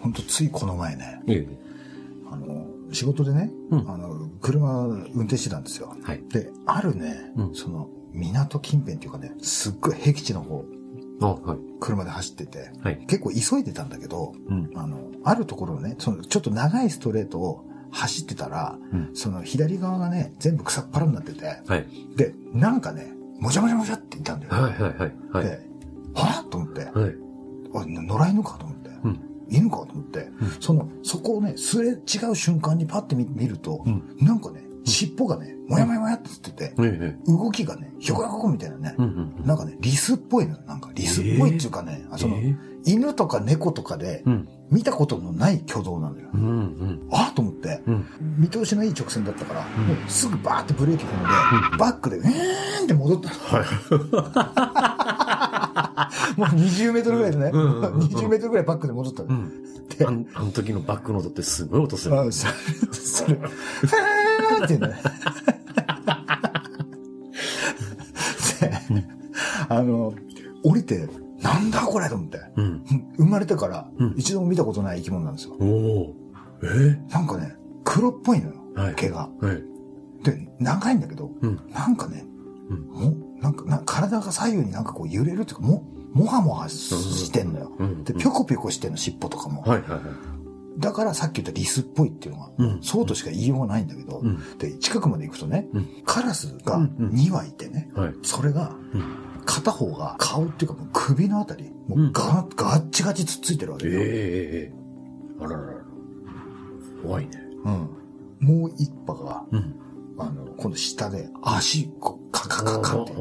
本当ついこの前ね、ええ。あの、仕事でね、うんあの、車運転してたんですよ。はい。で、あるね、うんその、港近辺っていうかね、すっごい僻地の方、あ、はい。車で走ってて、はい。結構急いでたんだけど、うん。あの、あるところをね、その、ちょっと長いストレートを走ってたら、うんその左側がね、全部草っ腹になってて、はい。で、なんかね、もじゃもじゃもじゃっていたんだよ。はいはいはい。はい。で、はぁと思って、はい。あ野良犬かと思って、うん。犬かと思って、その、そこをね、すれ違う瞬間にパッて見見ると、うんなんかね、尻尾がね、もやもやもやってつってて、ええ。動きがね、ひょこひょこみたいなね、うんうん。なんかね、リスっぽいのよ。なんか、リスっぽいっていうかね、あその、え犬とか猫とかで。見たことのない挙動なのよ。うんうん。あっと思って、うん。見通しのいい直線だったから、もうすぐバーってブレーキ踏んで、バックで、うーんって戻ったの。もう20メートルぐらいでね、うんうんうんうん20メートルぐらいバックで戻ったの。うん。であんあの時のバックの音ってすごい音する。あそれ、それ、ふーって言うんだね。であの、降りて、なんだこれと思って。うん。生まれてからうん一度も見たことない生き物なんですよ。おお。え？なんかね、黒っぽいのよ、はい毛が。えはい。で、長いんだけど、うん。なんかね、うんもなんかな体が左右になんかこう揺れるっていうか、も、もはもはしてんのよ。うん。で、ぴょこぴょこしてんの、尻尾とかも。はいはいはい。だからさっき言ったリスっぽいっていうのが、うんそうとしか言いようがないんだけど、うん。で、近くまで行くとね、うんカラスがうんうん2羽いてね、はい。それが、うん。片方が顔っていうかもう首のあたり、もうガ,、ガッチガチつっついてるわけよ。えええええあらららら。怖いね。うん。もう一羽が、うん。あの、今度下で足、こう、カカカカって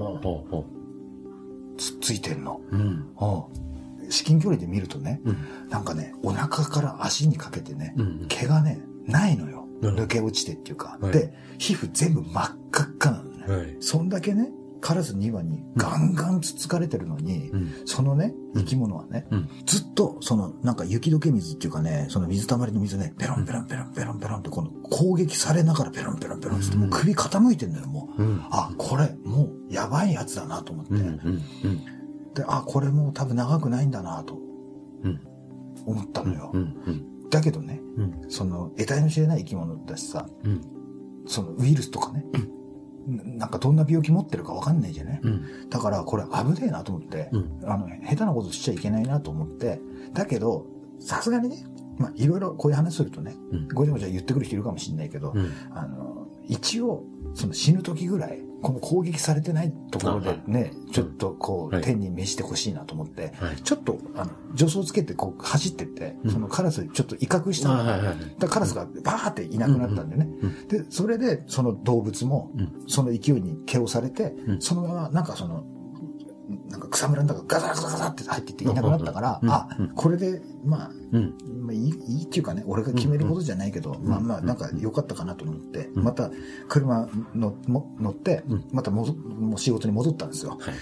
つっついてんの。う。うん。うん。至近距離で見るとね、うん。なんかね、お腹から足にかけてね、うん。毛がね、ないのよ。抜け落ちてっていうか。はいで、皮膚全部真っ赤っかなのね。はい。そんだけね、カラス2羽にガンガンつつかれてるのに、うん。そのね、生き物はね、うん。ずっと、その、なんか雪解け水っていうかね、その水たまりの水ね、ペロンペロンペロンペロンペロンって、この攻撃されながらペロンペロンペロンって、もう首傾いてんだよ、もう。うん。あ、これ、もう、やばいやつだなと思って。で、あ、これもう多分長くないんだなとうん。思ったのよ。だけどね、うん。その、得体の知れない生き物だしさ、うん。そのウイルスとかね、ななんかどんな病気持ってるかわかんないじゃない、うん。だからこれ危ねえなと思って、うん。あの、下手なことしちゃいけないなと思って、だけど、さすがにね、まあ、いろいろこういう話するとね、うん。ごちゃごちゃ言ってくる人いるかもしれないけど、うん。あの、一応、その死ぬ時ぐらい、この攻撃されてないところでね、ちょっとこう、はい天に召してほしいなと思って、はい。ちょっと、あの、助走つけてこう走ってって、うんそのカラスちょっと威嚇したの。はいはいはい。だからカラスがバーっていなくなったんだよね。うん。で、それで、その動物もうん、その勢いに毛をされて、うんそのまま、なんかその、なんか草むらの中ガサガサガサって入っていっていなくなったから、うんあうん、これで、まあ、うん。まあいい、いいっていうかね、俺が決めることじゃないけど、んまあまあ、うんなんか良かったかなと思って、うんまた車のも乗ってうん、またもどもう仕事に戻ったんですよ。はい。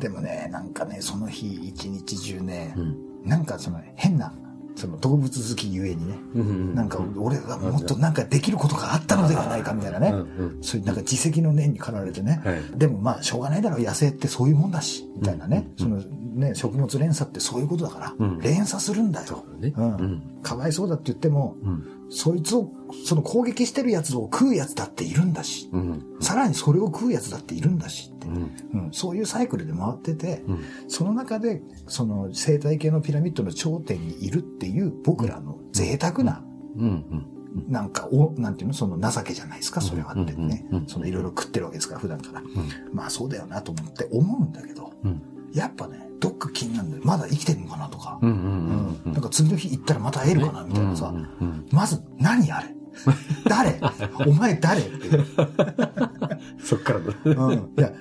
でもね、なんかね、その日一日中ねう、ん。なんかその変な、その動物好きゆえにね、うん。なんか俺がもっとなんかできることがあったのではないかみたいなねうん。うん。そういうなんか自責の念に駆られてね。はい。でもまあしょうがないだろう、野生ってそういうもんだし、みたいなね。うんそのね、食物連鎖ってそういうことだから、うん連鎖するんだよ。ね。ううんん。かわいそうだって言っても、うん。そいつを、その攻撃してるやつを食うやつだっているんだし、うん。さらにそれを食うやつだっているんだしってう、ん。うん、そういうサイクルで回ってて、うん。その中で、その生態系のピラミッドの頂点にいるっていう僕らの贅沢な、うん。なんか、お、なんていうの、その情けじゃないですか、それはってねそのいろいろ食ってるわけですから、普段から。うん。まあそうだよなと思って思うんだけど、うん。やっぱね、どっか気になるんだよ。まだ生きてるのかなとか。うん。ううんん。なんか次の日行ったらまた会えるかなみたいなさ。まず、何あれ？誰？お前誰？って。そっからの。うん。いや、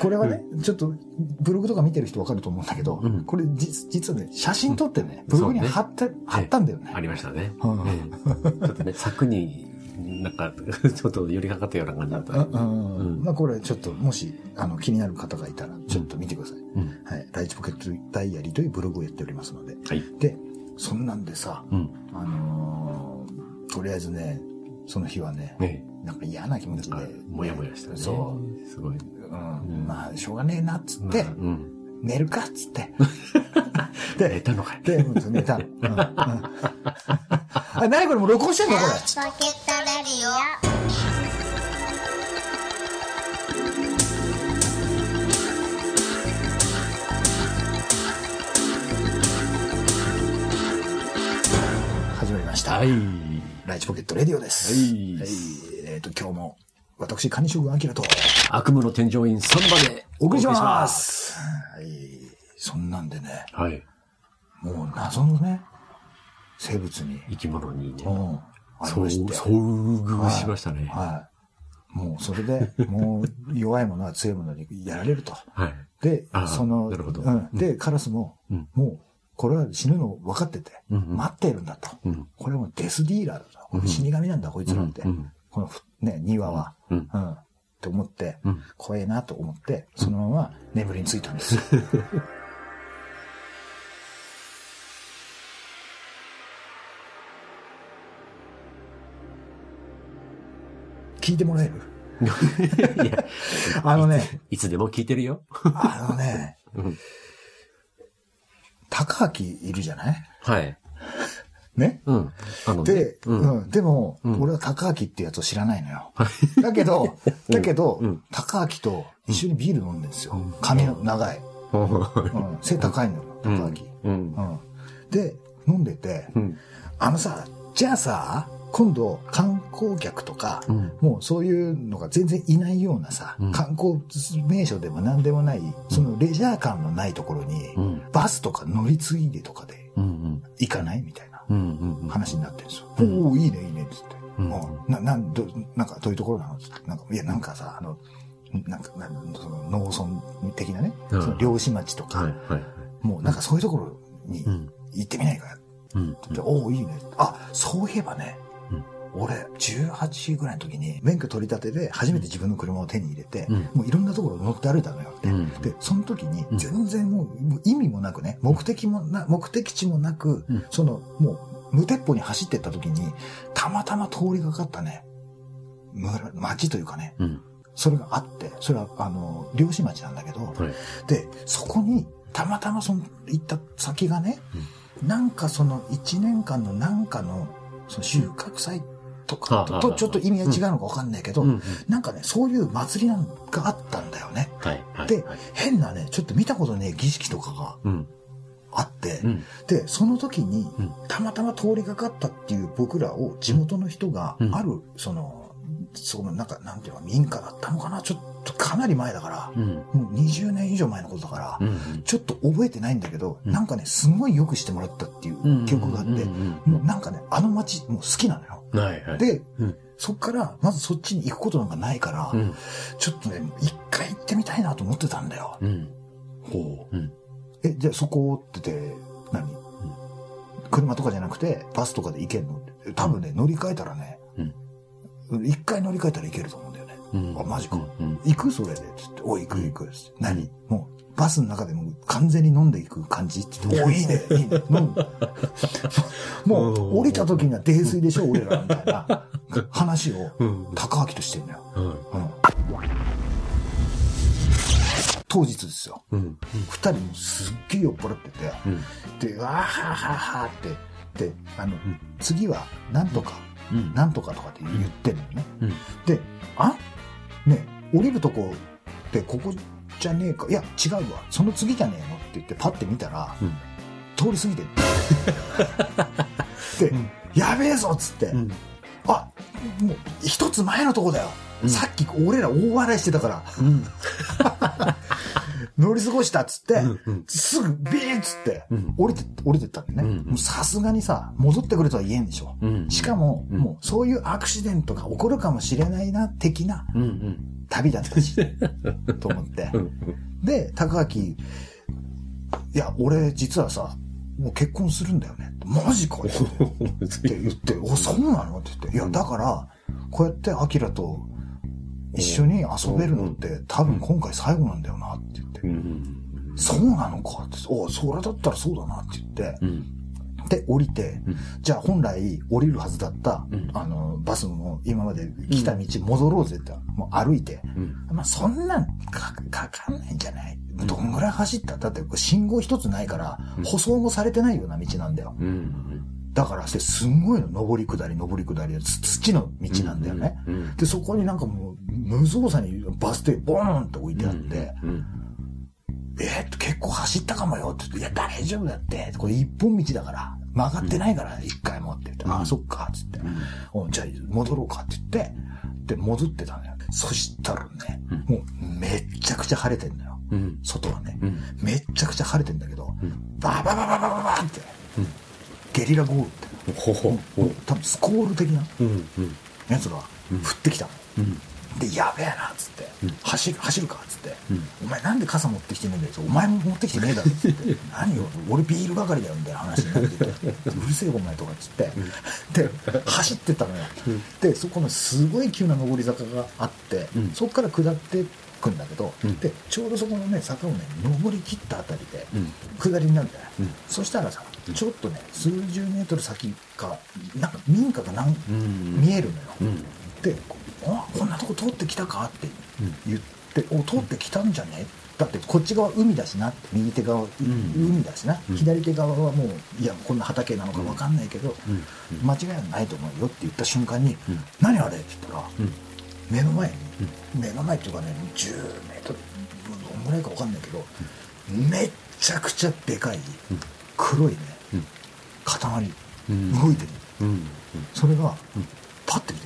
これはね、ちょっと、ブログとか見てる人わかると思うんだけど、うんこれ実、実はね、写真撮ってね、ブログに貼って、貼ったんだよね。ありましたね。うんええちょっとね、柵に、なんか、ちょっと寄りかかったような感じだった。うんうんまあこれちょっともしあの気になる方がいたらちょっと見てください。うん。はい。ライチポケットダイアリーというブログをやっておりますので。はい。で、そんなんでさ、うん。あのーとりあえずね、その日はね、ねなんか嫌な気持ちで、もやもやしたね。そう。すごい。うん、まあ、しょうがねえな、っつって、うん。寝るか、っつって。寝たのかいで、うん寝たの。うんうんあ、何これもう録音してんのこれ。ポケットレディ始はい。ライチポケットレディオです。はいえっ、と、今日も、私、カニ将軍アキラと、悪夢の添乗員サンバでお送りします。はい。そんなんでね、はい。もう謎のね、生物に、生き物にねう、ん、そう、まして。遭遇しましたね。はい。もうそれで、もう弱いものは強いものにやられると。はい。でその、なるほどうん。で、カラスも、うんもう、これは死ぬの分かってて、待っているんだと。うん。これはもうデスディーラーだと。死神なんだ、こいつらって。うんこのふ、ね、庭は。うんうん。って思って、うん怖えなと思って、そのまま眠りについたんですよ。聞いてもらえる？いや、あのね、いつでも聞いてるよ。あのね、うん高明いるじゃない？はい。ね？うん。あのねで、う。うんん、でも、うん俺は高明ってやつを知らないのよ。だけど、だけど、うん高明と一緒にビール飲んでるんですよ。髪の長い。うん、背高いのよ、高明。うん。うん。で、飲んでて、うん。あのさ、じゃあさ、今度観光客とか、うん。もうそういうのが全然いないようなさ、うん観光名所でも何でもない、そのレジャー感のないところに、うん。バスとか乗り継いでとかでうん。行かないみたいな。話になってるんですよ。うんおおいいね、いいね、っつって。うんおな、なん、ど、なんかどういうところなのつって。なんか、いや、なんかさ、あの、なんか、なんその農村的なね、うんその漁師町とか、はい。はい。もうなんかそういうところにうん。行ってみないかうん。って、おおいいね。あ、そういえばね、うん俺、18ぐらいの時に、免許取り立てで初めて自分の車を手に入れて、うんもういろんなところ乗って歩いたのよって。うんで、その時にうん全然もうもう意味もなくね、目的もな、目的地もなく、うんその、もう、無鉄砲に走ってった時に、たまたま通りがかったね、村、町というかね、うん。それがあって、それは、あの、漁師町なんだけど、はい。で、そこに、たまたまその、行った先がね、なんかその、一年間のなんかの、その収穫祭とかと、ちょっと意味が違うのかわかんないけど、うん。なんかね、そういう祭りなんがあったんだよね。ではい、変なね、ちょっと見たことねえ儀式とかがうん。あって、うん。で、その時にうん、たまたま通りがかったっていう僕らを地元の人がうん、ある、その、その、なんか、なんていうの、民家だったのかなちょっとかなり前だから、うん。もう20年以上前のことだから、うん。ちょっと覚えてないんだけど、うんなんかね、すごいよくしてもらったっていう記憶があって、うんもうなんかね、あの街、もう好きなのよ。はい。はい。で、うんそっから、まずそっちに行くことなんかないから、うん。ちょっとね、一回行ってみたいなと思ってたんだよ。うん。ほう。うん。え、じゃあそこってて、何、車とかじゃなくて、バスとかで行けるの？って多分ね、乗り換えたらね、一回乗り換えたらいけると思う。うん。あマジかうん。行く？それで。つって、おい、行く行く。何？もう、バスの中でもう完全に飲んでいく感じって言って、おいいね、いいね。飲む もう、降りた時には泥酔でしょ、俺ら、みたいな 話を、うん。高明としてんのよ。当日ですよ。うん。二人もすっげえ酔っ払ってて、うん。で、わーはーはーはーって、で、あの、ん次は、なんとか、うん。なんとかとかって言ってんのね。うん。で、あね、降りるとこってここじゃねえか。いや、違うわ。その次じゃねえの？って言ってパッて見たら、うん通り過ぎてる。で、うんやべえぞっつって、うん。あ、もう一つ前のとこだよ。うんさっき俺ら大笑いしてたから、うん。乗り過ごしたっつって、うんうんすぐビーッつって、うん降りて、降りてったんだよね。さすがにさ、戻ってくれとは言えんでしょ。うん。しかも、うんもうそういうアクシデントが起こるかもしれないな、的なうん。うん。旅だったし、と思って。うん。で、高明、いや、俺実はさ、もう結婚するんだよね。マジかよ って言って、お、そうなのって言って。いや、だから、こうやってアキラと一緒に遊べるのって多分今回最後なんだよなって。うん。そうなのかって。お、それだったらそうだなって言って。うん。で、降りて、うんじゃあ本来降りるはずだった、うんあの、バスも今まで来た道戻ろうぜって、もう歩いて、うん。まあそんなんかかかんないんじゃないどんぐらい走った？だって信号一つないから、うん舗装もされてないような道なんだよ。うん。だから、すんごいの、上り下り、上り下り、つ土の道なんだよね。うん。で、そこになんかもう、無造作にバス停ボーンって置いてあって、うん。えーっと、結構走ったかもよって言って、いや、大丈夫だって。これ一本道だから、曲がってないから、一回もって言って、うんああ、そっか、つって、おじゃあ戻ろうかって言って、で、戻ってたのよ。そしたらね、うんもうめっちゃくちゃ晴れてんのよ。うん。外はね。うん。めっちゃくちゃ晴れてんだけど、うんバババババババって、うんゲリラ豪雨って、ほほ。多分スコール的なうん。うん。やつが降ってきたの。うん。で、やべえな、っつって、うん。走る、走るか、っつって、うん。お前なんで傘持ってきてねえんだよ、お前も持ってきてねえだろ、つって、何よ、俺ビール係だよ、みたいな話になってて、うるせえよ、お前とか、っつって、で、走ってったのよ。うん。で、そこのすごい急な上り坂があって、うん。そこから下ってくんだけど、うん。で、ちょうどそこのね、坂をね、上り切ったあたりで、うん。下りになるんだよ、うん。そしたらさちょっとね数十メートル先かなんか民家がなんうん。見えるのよ、うん。で「あこんなとこ通ってきたか?」って言って「お通ってきたんじゃね?」だってこっち側海だしなって右手側、ん。海だしな、うん。左手側はもういやこんな畑なのか分かんないけど、うん。間違いはないと思うよって言った瞬間に「うん何あれ?」って言ったら、うん。目の前。に、目の前っていうかね10メートルどんぐらいか分かんないけど、めっちゃくちゃでかいうん。黒いね、うん。塊うん。動いてる、うん。それが、うん。パッて見て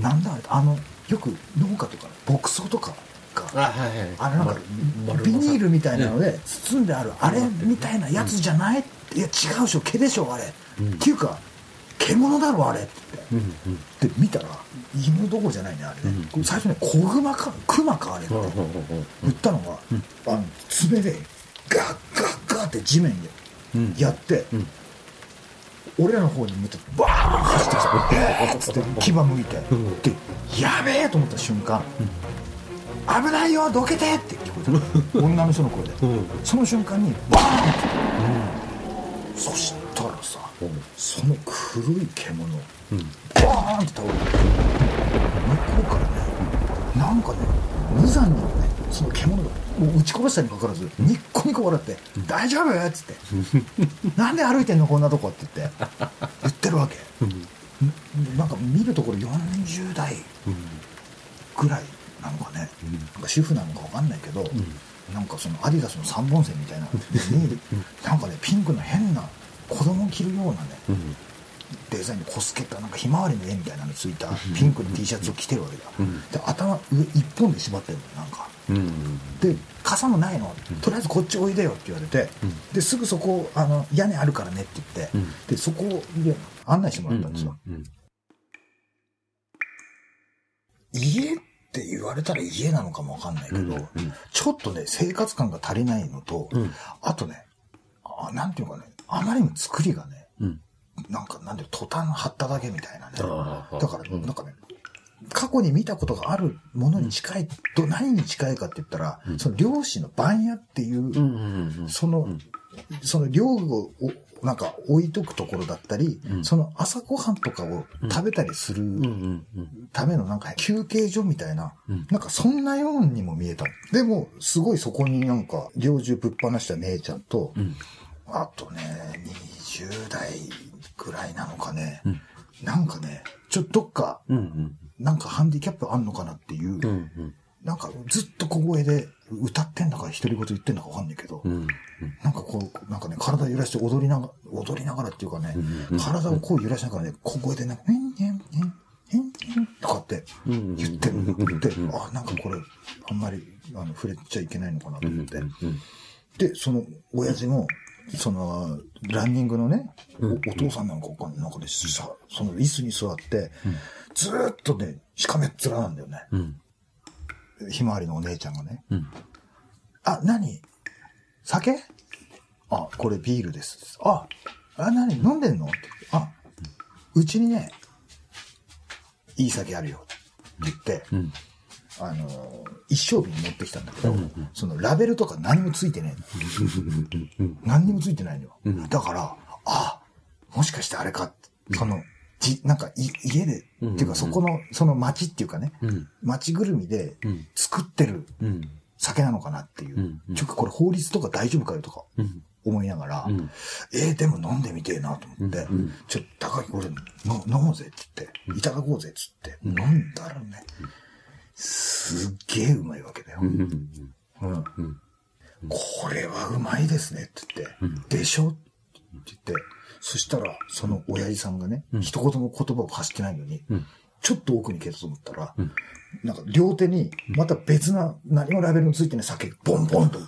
ななんだあのよく農家とか牧草とかがあ、はいはい。あれなんかビニールみたいなので包んであるあれみたいなやつじゃない、いや違うでしょ毛でしょあれ、うんっていうか獣だろあれって言って。うん。うん。で見たら犬どころじゃないねあれね、うん最初ね子熊か熊かあれってうん。言ったのが、あの爪でガッガッガッって地面でうん。やって、うん。俺らの方に向いてバーン走ってきたえっつって牙向いて、んでやべえと思った瞬間、危ないよどけてって聞こえた女の人の声で、うん。その瞬間にバーンって、そしたらさ。その黒い獣。バーンって倒れて向こうからねなんかね無残にもねその獣がもう撃ち殺したにもかかわらずニッコニコ笑って「大丈夫?」っつって「なんで歩いてんのこんなとこ」って言って言ってるわけんなんか見るところ40代ぐらいなのかねなんか主婦なのか分かんないけど、なんかそのアディダスの3本線みたいなになんかねピンクの変な子供着るようなね。デザインにこすけたなんかひまわりの絵みたいなのついたピンクの T シャツを着てるわけだ、うんで頭上一本で縛ってるのなんか。で傘もないの。とりあえずこっちおいでよって言われて、うん。ですぐそこあの屋根あるからねって言って、うん。でそこで案内してもらったんですよ、うん。家って言われたら家なのかもわかんないけど、うんちょっとね生活感が足りないのと、うん。あとねあなんていうかねあまりにも作りがねうん。なんかなんでトタン張っただけみたいなね。だからうん。なんかね過去に見たことがあるものに近いと何に近いかって言ったら、その漁師の番屋っていう。その、んその漁具をおなんか置いとくところだったり、うんその朝ごはんとかを食べたりする。ためのなんか休憩所みたいな、うんなんかそんなようにも見えたの。でも、すごいそこになんか、猟銃ぶっ放した姉ちゃんと、うん。あとね、20代ぐらいなのかね、うんなんかね、ちょっとどっか、うん。なんかハンディキャップあんのかなっていう、うん。うん。なんかずっと小声で歌ってんだか独り言言ってんだかわかんないけど、うん。なんかこう、なんかね、体揺らして踊りながら、踊りながらっていうかね、うん体をこう揺らしながらね、小声でね、へんへんへんへんへんとかってうん。言ってるって、あ、なんかこれ、あんまりあの触れちゃいけないのかなとうん。思って。うん。で、その親父も、その、ランニングのね、おうんお父さんなんかわかんなんかね、さ、その椅子に座って、ずーっとね、しかめっ面なんだよね。うん。ひまわりのお姉ちゃんがね。うん。あ、何？酒？あ、これビールです。あ、あ、何？飲んでんの？ってあ、うちにね、いい酒あるよ。って言って、うん。あのー、一升瓶持ってきたんだけど、うんそのラベルとか何もついてねえの。何にもついてないのよ。うんだから、あ、もしかしてあれかって、その、じ、なんかい、家で、うんっていうかそこの、その町っていうかね、うん。町ぐるみでうん。作ってるうん。酒なのかなっていう。ちょっとこれ法律とか大丈夫かよとかうん。思いながら、うん。えー、でも飲んでみてえなと思って、うんちょっと高木これの飲もうぜって言って、いただこうぜって言って、飲んだらね、すっげえうまいわけだよ。うん。これはうまいですね。って言って、でしょ？って言って、そしたら、その親父さんがね、一言も言葉を発してないのに、うん。ちょっと奥に消えたと思ったら、ん。なんか両手に、また別な、何もラベルのついてない酒、ボンボンと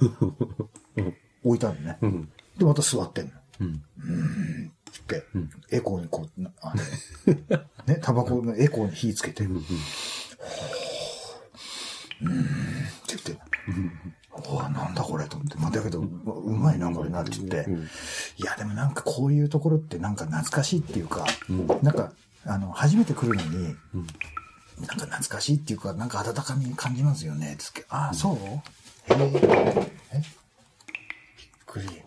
置いてあるのね。うん。で、また座ってんの。うん。って、エコーにこう、なあの、ね、タバコのエコーに火つけて、うーん、って言って、うわ、なんだこれと思って。まあ、だけど、ううまいな、これなって言って。いや、でもなんかこういうところってなんか懐かしいっていうか、なんか、あの、初めて来るのに、なんか懐かしいっていうか、なんか温かみ感じますよね。つって、ああ、そう？へえ。え？びっくり。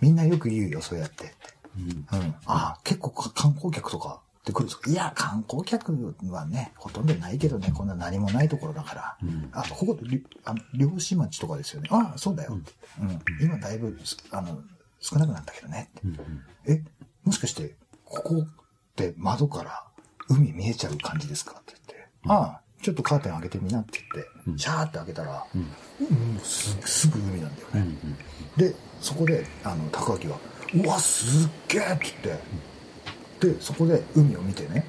みんなよく言うよ、そうやって。うん。ああ、結構か観光客とかって来るんですか？いや、観光客はね、ほとんどないけどね、こんな何もないところだから。あ、ここ、りあの漁師町とかですよね。ああ、そうだよって。うん。今だいぶ、すあの、少なくなったけどねって。え、もしかして、ここって窓から海見えちゃう感じですか？って言って。ああ、ちょっとカーテン開けてみなって言って、シャーって開けたら、うんすすぐ海なんだよね。で、そこで、あの、高明は、うわ、すっげえって言って、で、そこで海を見てね、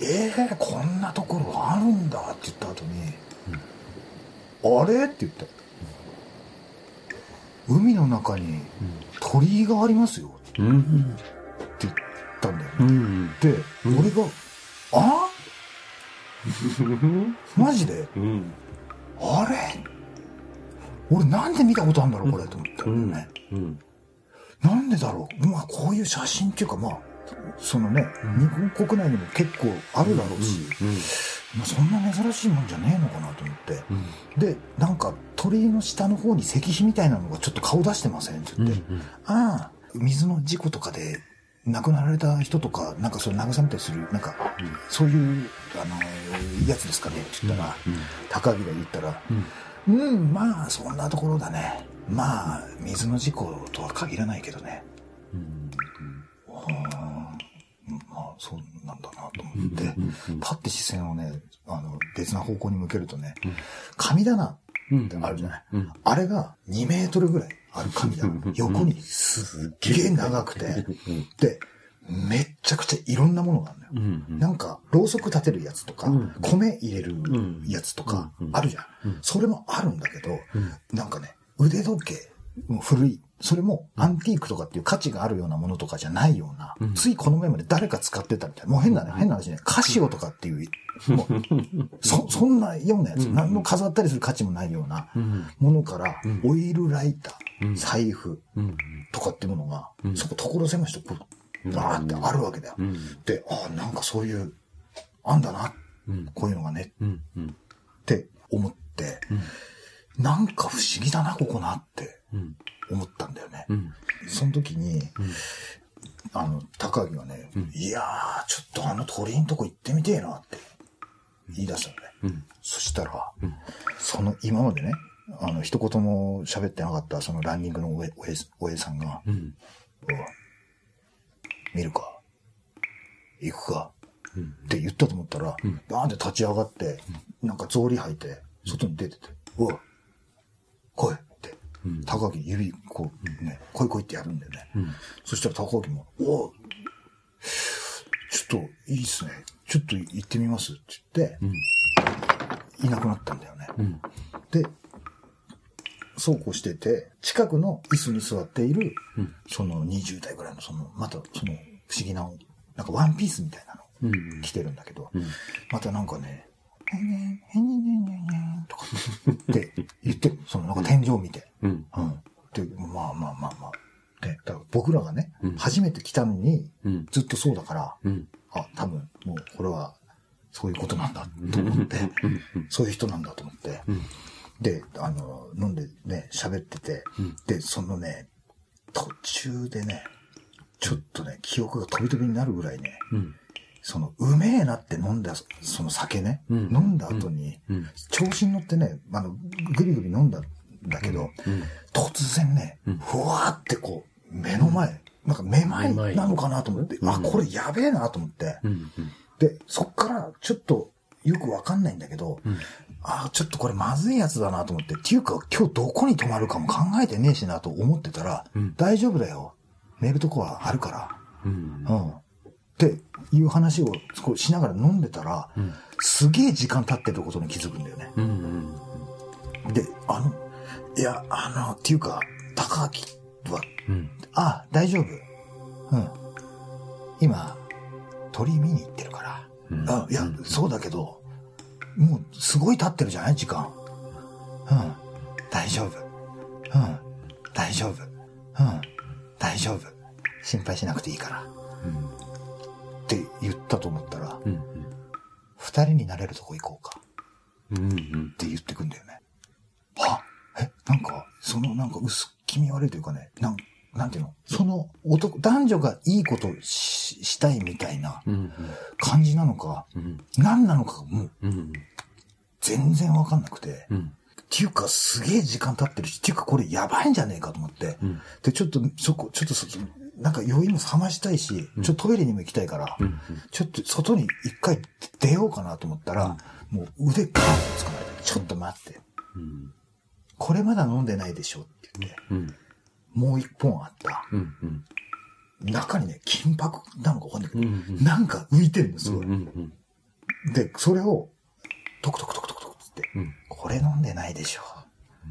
ええー、こんなところあるんだって言った後に、あれ？って言って、海の中に鳥居がありますよ。ってうん。言ったんだよね。うん。で、俺が、あ？マジで？うん。あれ？俺なんで見たことあるんだろうこれ？と思ったんだよね。うん。なんでだろう？まあこういう写真っていうかまあ、そのね、日本国内にも結構あるだろうし、まあ、そんな珍しいもんじゃねえのかなと思って。で、なんか鳥居の下の方に石碑みたいなのがちょっと顔出してません？って。言って、ああ、水の事故とかで亡くなられた人とか、なんかそれ慰めたりする、なんか、そういう、あの、やつですかね？って言ったら、高木が言ったら、うん、まあ、そんなところだね。まあ、水の事故とは限らないけどね。ああまあ、そうなんだなと思って、パッて視線をね、あの、別な方向に向けるとね、神棚ってあるじゃない。あれが2メートルぐらいある神棚。横にすっげえ長くて、で、めっちゃくちゃいろんなものがあるのよ。なんか、ろうそく立てるやつとか、米入れるやつとか、あるじゃん。それもあるんだけど、なんかね、腕時計、もう古い。それもアンティークとかっていう価値があるようなものとかじゃないような、ついこの前まで誰か使ってたみたいな。もう変なね、変な話ね。カシオとかっていう、もう、そ、そんなようなやつ、何も飾ったりする価値もないようなものから、オイルライター、財布とかっていうものが、そこ所狭しとこう、バーってあるわけだよ。で、ああ、なんかそういう、あんだな、こういうのがね、って思って、なんか不思議だな、ここなって思ったんだよね。その時に、あの、高木がね、いやー、ちょっとあの鳥んとこ行ってみてえなって言い出したのね。そしたら、その今までね、あの、一言も喋ってなかったそのランニングのおえ、おえ、おえさんが、おい見るか行くかって言ったと思ったら、バーンって立ち上がって、なんか草履履いて、外に出てて、うわ、高木指、こうね、来い来いってやるんだよね。そしたら高木も、おちょっといいっすね。ちょっと行ってみます？って言って、いなくなったんだよね。で、そうこうしてて、近くの椅子に座っている、その20代ぐらいの、その、またその不思議な、なんかワンピースみたいなの着てるんだけど、またなんかね、へんねんへんねんへんねんへんねんとかって言って、そのなんか天井を見て。うん。で、まあまあまあまあ。で、だから僕らがね、初めて来たのに、ずっとそうだから、あ、多分もうこれはそういうことなんだと思って、そういう人なんだと思って、で、あの、飲んでね、喋ってて、で、そのね、途中でね、ちょっとね、記憶が飛び飛びになるぐらいね、うん。その、うめえなって飲んだ、その酒ね、うん飲んだ後に、うん。調子に乗ってね、あの、ぐりぐり飲んだんだけど、うん。突然ねうん、ふわーってこう、目の前、なんかめまいなのかなと思って、うんあ、これやべえなと思って、うん。で、そっからちょっとよくわかんないんだけど、うん。あちょっとこれまずいやつだなと思って、っていうか今日どこに泊まるかも考えてねえしなと思ってたら、うん大丈夫だよ。寝るとこはあるから。うん。うん。っていう話をこうしながら飲んでたら、うん。すげえ時間経ってることに気づくんだよね。うん。で、あの、いや、あの、っていうか、高明は、うん。あ、大丈夫。うん。今、鳥見に行ってるから。うんあいや、うんそうだけど、もうすごい経ってるじゃない時間。うん。大丈夫。うん。大丈夫。うん。大丈夫。心配しなくていいから。って言ったと思ったら、うん。二人になれるとこ行こうか。うん。うん。って言ってくんだよね。はえ、なんか、そのなんか薄気味悪いというかね、なん、なんていうの？その男、男女がいいことししたいみたいなうん。感じなのか、うん。何なのかもううん。全然わかんなくて。うん。っていうかすげえ時間経ってるし、っていうかこれやばいんじゃねえかと思って。うん。で、ちょっとそこ、ちょっとそ、なんか余韻も冷ましたいし、ちょっとトイレにも行きたいから、うん。ちょっと外に一回出ようかなと思ったら、もう腕ガーッと掴まれて、ちょっと待って。うん。これまだ飲んでないでしょって言って、うん。もう一本あった。中にね、金箔なのかわかんないけど、うんなんか浮いてるの、すごい。うん。で、それを、トクトクトクトクトクって、うん。これ飲んでないでしょ。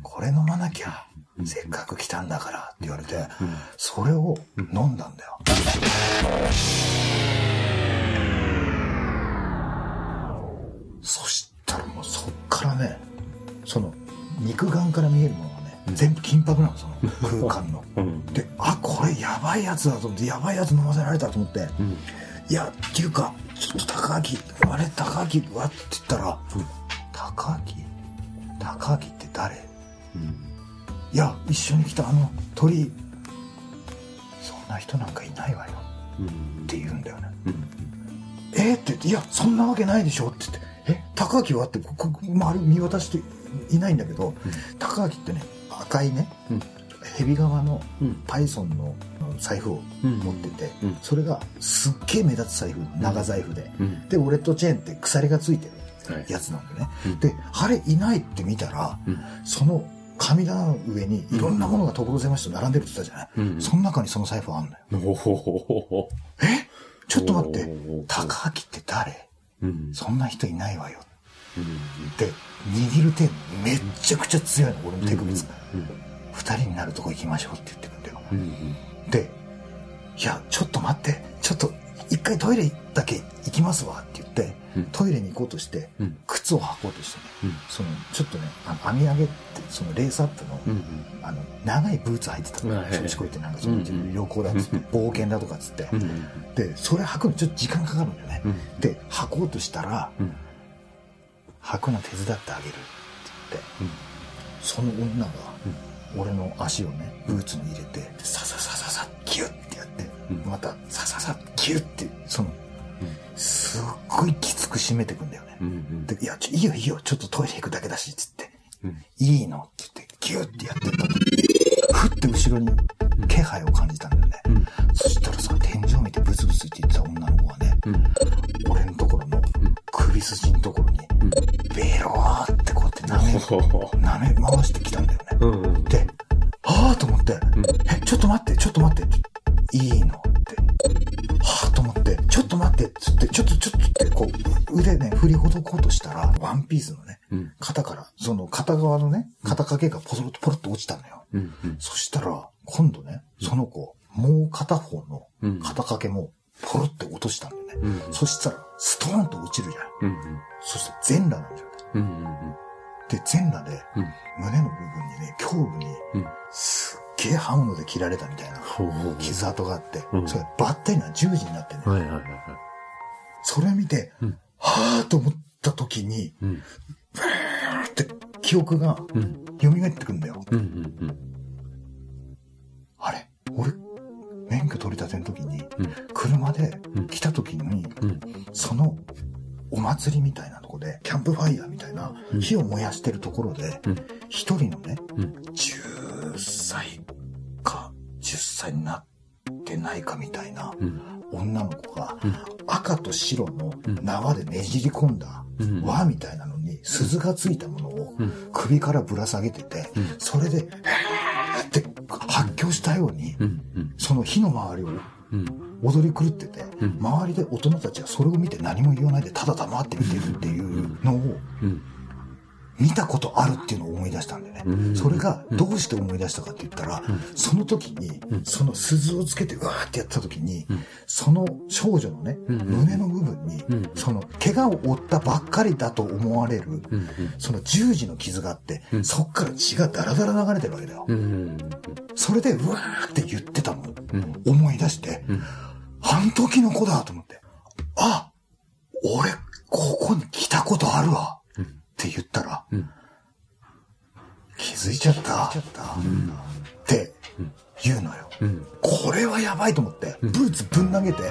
これ飲まなきゃ、せっかく来たんだからって言われて、それを飲んだんだよ。そしたらもうそっからね、その肉眼から見えるものがね、全部金箔なの、その空間の。うん。で、あ、これやばいやつだと思って、やばいやつ飲ませられたと思って、うん。いや、っていうか、ちょっと高明、あれ高明はって言ったら、高明高明って誰？うん。いや、一緒に来たあの鳥、そんな人なんかいないわようん。って言うんだよね。うん。えーって言って、いや、そんなわけないでしょって言って、え、高明はって、ここ、周り見渡していないんだけど、高明ってね、赤いね、うん蛇側のうん。パイソンの財布をうん持ってて、うんそれがすっげえ目立つ財布、長財布で。うん。で、ウォレットチェーンって鎖がついてるはい。やつなんでね。うんで、あれいないって見たら、うん。その神棚の上にいろんなものが所狭しと並んでるって言ったじゃない、うんその中にその財布あんのよ。え？ちょっと待って高明って誰？うん。そんな人いないわよ。うん。って、握る手めっちゃくちゃ強いの、俺の手首が。うん。二人になるとこ行きましょうって言ってくんだよ。うん。で、いや、ちょっと待って、ちょっと一回トイレだけ行きますわって言って、うんトイレに行こうとして、うん。靴を履こうとしてね、うん。その、ちょっとね、あの、網上げって、そのレースアップの、うん。あの、長いブーツ履いてた調子こいてなんかその、旅行だっつって、冒険だとかっつって。うん。で、それ履くのちょっと時間かかるんだよね。うん。で、履こうとしたら、うん。履くの手伝ってあげるって言って、その女が、俺の足をね、ブーツに入れて、でさささささ、ギュッてやって、うんまた、さささ、ギュッて、その、すっごいきつく締めてくんだよね。うん。で、いや、いいよいいよ、ちょっとトイレ行くだけだし、つって、うん。いいの？って言って、ギュッてやってった時ふって後ろに気配を感じたんだよね。うん。そしたらさ、天井見てブツブツって言ってた女の子がね、うん。俺のところの首筋のところに、ベローってこうやって舐め、舐め回してきたんだよね。うん。で、ああと思って、え、ちょっと待って、ちょっと待って、いいの？つって、ちょっとちょっとって、こう、腕ね、振りほどこうとしたら、ワンピースのね、うん。肩から、その片側のね、肩掛けがポロッとポロッと落ちたのよ。うん。うん。そしたら、今度ね、その子、もう片方のうん肩掛けも、ポロって落としたんだよね。うん。そしたら、ストーンと落ちるじゃん。うん。そして全裸なんだよね。うん。で、全裸で、うん。胸の部分にね、胸部に、うん。すっげえ刃物で切られたみたいな。傷跡があって、うんそれバッタリな十字になってね。それ見て、うんはぁと思った時に、うん。って記憶がうん。蘇ってくんだよ。うん。うん。あれ？俺、免免許取り立ての時に、うん車でうん来た時に、うん。そのお祭りみたいなとこで、キャンプファイヤーみたいなうん火を燃やしてるところでうん、一人のね、うん。10歳か10歳になってないかみたいなうん。女の子がうん赤と白のうん縄でねじり込んだうん輪みたいなのに鈴がついたものをうん首からぶら下げててうん、それで、へーって発狂したように。その火の周りをうん。踊り狂ってて、うん周りで大人たちはそれを見て何も言わないでただ黙って見てるっていうのをうん。見たことあるっていうのを思い出したんだよね。うんそれがどうして思い出したかって言ったら、その時に、その鈴をつけてうわーってやった時に、その少女のね、うん胸の部分に、うんその怪我を負ったばっかりだと思われる、うん。その十字の傷があって、うんそっから血がダラダラ流れてるわけだよ。うん。それでうわーって言ってたのをうん。思い出して、うん。あの時の子だと思って、あ、俺、ここに来たことあるわうん。って言ったら、うん。気づいちゃった？って言うのよ。うん。これはやばいと思って、ブーツぶん投げて、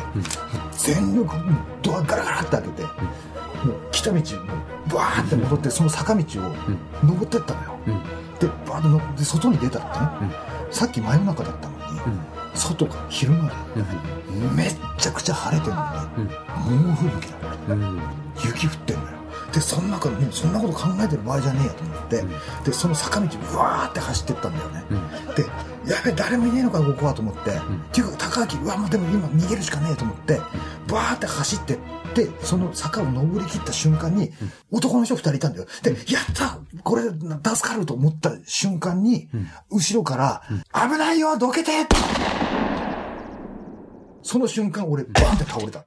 全力、ドアガラガラって開けて、もう来た道に、バーって戻って、その坂道を登ってったのよ。うん。で、バーってので、外に出たらね、さっき真夜中だったのに、外が昼間で、めっちゃくちゃ晴れてるのに、猛吹雪なの。うん。雪降ってんのよ。で、その中でそんなこと考えてる場合じゃねえやと思って、で、その坂道うわーって走ってったんだよね。で、やべ、誰もいねえのか、ここはと思って、っていうか、高明、うわ、もうでも今逃げるしかねえと思って、バーって走ってって、その坂を登り切った瞬間に、男の人二人いたんだよ。で、やったこれ、助かると思った瞬間に、後ろから、危ないよどけてその瞬間、俺、バーンって倒れた。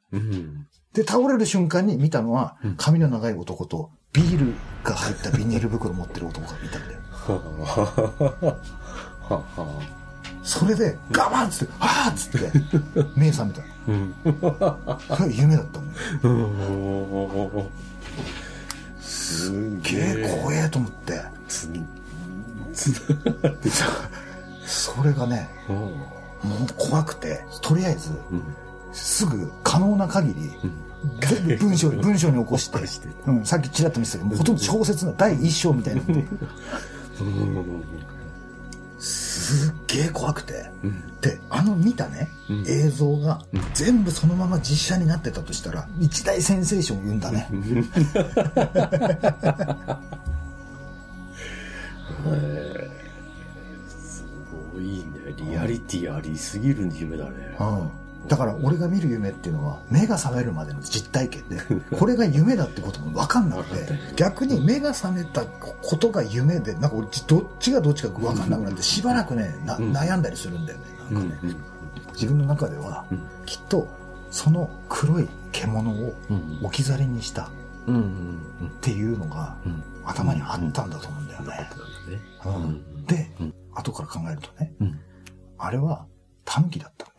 うん。で、倒れる瞬間に見たのは、髪の長い男と、ビールが入ったビニール袋持ってる男がいたんだよ。それで、ガバンっつって、あーっつって、目覚めた。うん。それ夢だったんだよ。すげえ怖えと思って。つ、それがね、うん。もう怖くて、とりあえず、うん。すぐ可能な限り、全部文章に、文章に起こして、うん、さっきちらっと見せたけど、ほとんど小説の第一章みたいなすっげえ怖くて、で、あの見たね、映像が全部そのまま実写になってたとしたら、一大センセーションを生ん。だね。すごいね。リアリティありすぎる夢だね。うん。だから俺が見る夢っていうのは目が覚めるまでの実体験で、これが夢だってことも分かんなくて、逆に目が覚めたことが夢で、なんか俺どっちがどっちか分かんなくなってしばらくね、な悩んだりするんだよね。なんかね。自分の中では、きっとその黒い獣を置き去りにした。っていうのがうん。頭にあったんだと思うんだよね。で、後から考えるとね、うん。あれはタヌキだったん。だ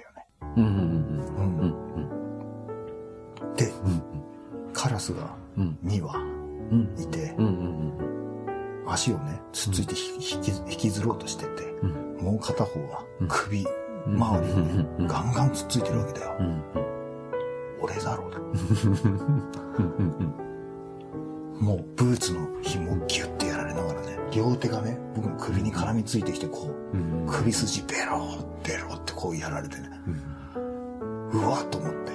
で、うん。カラスがうん。2羽うん。いて、うん。うん。足をね、つっついて引き引きずろうとしてて、うん。もう片方はうん首周りにね、うんガンガンつっついてるわけだよ。うん。俺だろうと。うん。もうブーツの紐をギュッてやられながらね、両手がね、僕の首に絡みついてきて、こうん。う、首筋ベロー、ベローってこうやられてね、うわっと思って、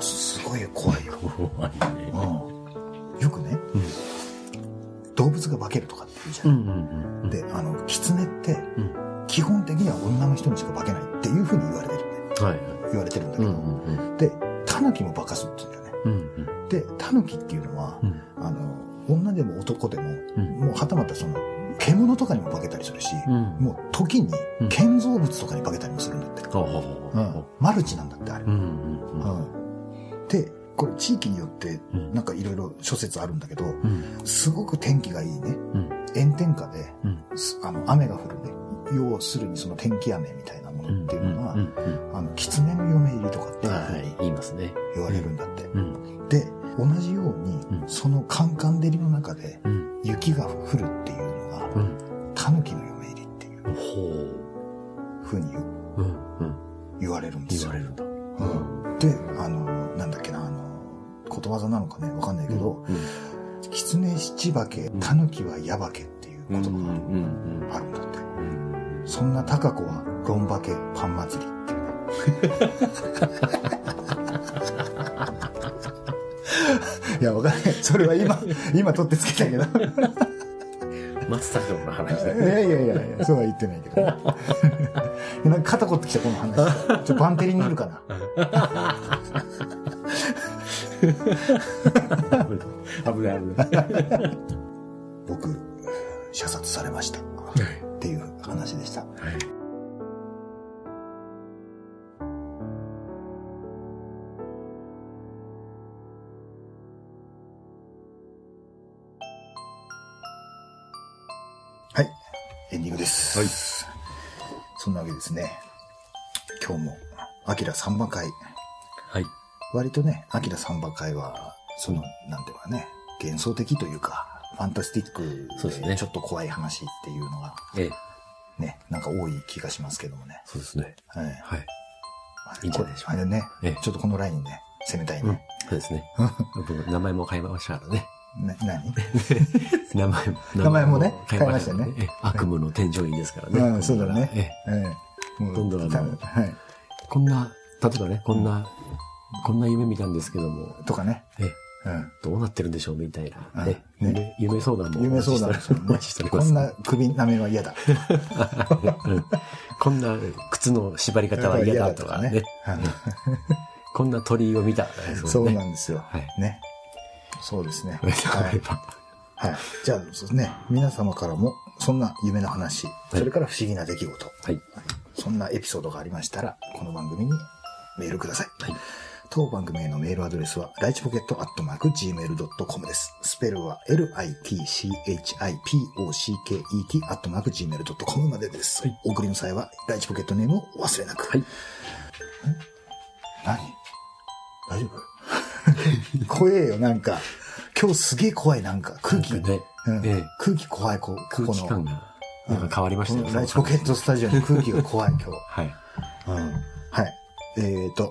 すごい怖いよ。怖いね。うん。よくね、動物が化けるとかって言うじゃ。うんん。うん。で、あの、狐って、うん。基本的には女の人にしか化けないっていうふうに言われてるね。はい。言われてるんだけど、うん。うん。で、タヌキも化かすって言うんだよね。うん。で、タヌキっていうのは、うん。あの、女でも男でも、うん。もうはたまたその、獣とかにも化けたりするし、うん。もう時にうん建造物とかに化けたりもするんだって。ほううん。マルチなんだって、あれ。で、これ地域によって、うんなんかいろいろ諸説あるんだけど、うん。すごく天気がいいね。うん。炎天下で、あの、雨が降るね。要するにその天気雨みたいなものっていうのは、うん。あの、狐の嫁入りとかって。言いますね。言われるんだって。今、今取ってつけたけど。松坂の話だいやいやいやいや、そうは言ってないけど、ね。なんか肩凝ってきた、この話。ちょっとバンテリにいるかな。エンディングです。はいそんなわけですね。今日も、アキラサンバ会。はい。割とね、アキラサンバ会は、その、なんていうかね、幻想的というか、ファンタスティックそうですねでちょっと怖い話っていうのが、ええ、ね、なんか多い気がしますけどもね。そうですね。はい。はい。いいんじゃない？でしょうかあれね、ええちょっとこのラインね、攻めたいうんね。。そうですね。僕、名前も変えましたからね。な、何？名前も。名前もね変えましたねええ悪夢の添乗員ですからね。うんそうだねええどんどんあのはい。こんな、例えばね、こんな、こんな夢見たんですけども、とかね。ええ、うん。どうなってるんでしょうみたいな。うんねね夢夢相談もお夢相談ですよね。こんな首舐めは嫌だ。うんこんな靴の縛り方は嫌だとかね。はいこんな鳥居を見た。そうねなんですよ。はいね。そうですね。はい。じゃあ、そうですね。皆様からも、そんな夢の話、それから不思議な出来事、はい。そんなエピソードがありましたら、この番組にメールください。はい。当番組へのメールアドレスは、ライチポケットアットマーク gmail.com です。スペルは litchipocket アットマーク gmail.com までです。はいお送りの際は、ライチポケットネームをお忘れなく。はい。何？大丈夫？怖えよ、なんか。今日すげえ怖い、なんか。空気。なんかねうんええ空気怖い、こう、こ空この。気感が、なんか変わりましたよこのライチポケットスタジオの空気が怖い、今日。はい。うんはい。えーと、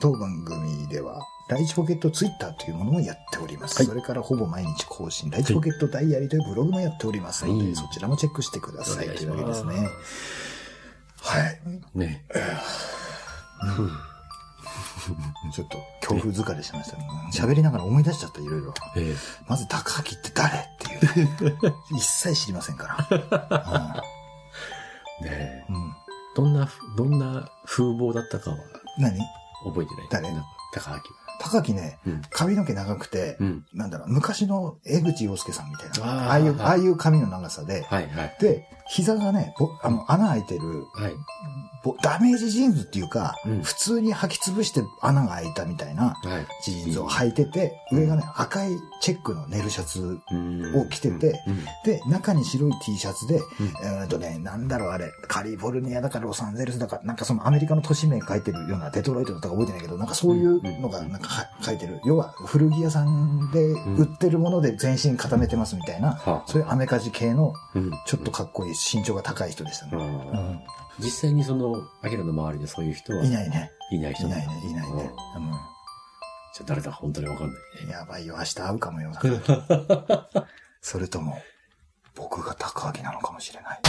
当番組では、ライチポケットツイッターというものもやっております。はいそれからほぼ毎日更新、ライチポケットダイアリーというブログもやっておりますので、はいそちらもチェックしてください。お願いしというわけですね。はい。ね。ちょっと恐怖疲れしましたね。喋りながら思い出しちゃった、いろいろ。ええまず、高明って誰っていう。一切知りませんから。ねえうん。うんどんな、どんな風貌だったかは何？覚えてない。誰？高明は。高木ね、うん。髪の毛長くて、うん。なんだろう、昔の江口洋介さんみたいな。あー。ああいう、はいああいう髪の長さで。で、膝がね、ぼあの、穴開いてる、ダメージジーンズっていうか、うん。普通に履き潰して穴が開いたみたいなはい。ジーンズを履いてて、上がね、赤いチェックのネルシャツうん。を着ててうん。で、中に白い T シャツで、うん。えーっとね、なんだろうあれ、カリフォルニアだかロサンゼルスだか、なんかそのアメリカの都市名書いてるような、デトロイトだったか覚えてないけど、なんかそういうのがなんかは書いてる。要は古着屋さんで売ってるもので全身固めてますみたいな、はそういうアメカジ系のうんちょっとかっこいい身長が高い人でしたね。うん実際にその、アキラの周りでそういう人は？うん、いないね。いない人いないね、いないね。うんじゃあ誰だか本当にわかんない。やばいよ、明日会うかもよ。それとも、僕が高明なのかもしれない。